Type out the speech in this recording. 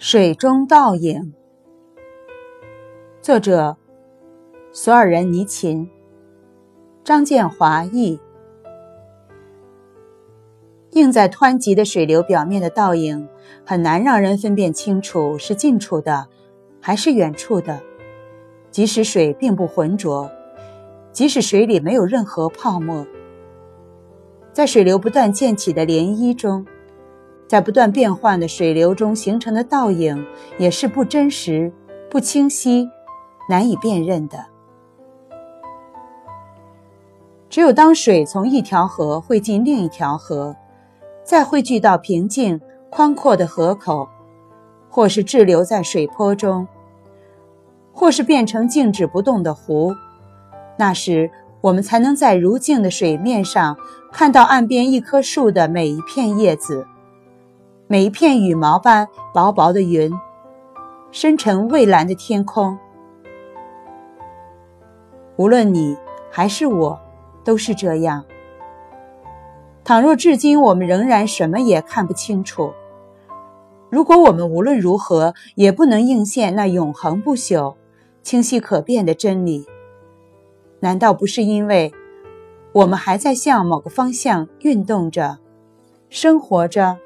水中倒影，作者：索尔仁尼琴，张建华译。映在湍急的水流表面的倒影，很难让人分辨清楚是近处的，还是远处的。即使水并不浑浊，即使水里没有任何泡沫，在水流不断溅起的涟漪中。在不断变换的水流中形成的倒影，也是不真实、不清晰、难以辨认的。只有当水从一条河汇进另一条河，再汇聚到平静宽阔的河口，或是滞留在水坡中，或是变成静止不动的湖，那时我们才能在如镜的水面上看到岸边一棵树的每一片叶子。每一片羽毛般薄薄的云，深沉蔚蓝的天空。无论你还是我，都是这样。倘若至今我们仍然什么也看不清楚，如果我们无论如何也不能应现那永恒不朽、清晰可辨的真理，难道不是因为我们还在向某个方向运动着、生活着？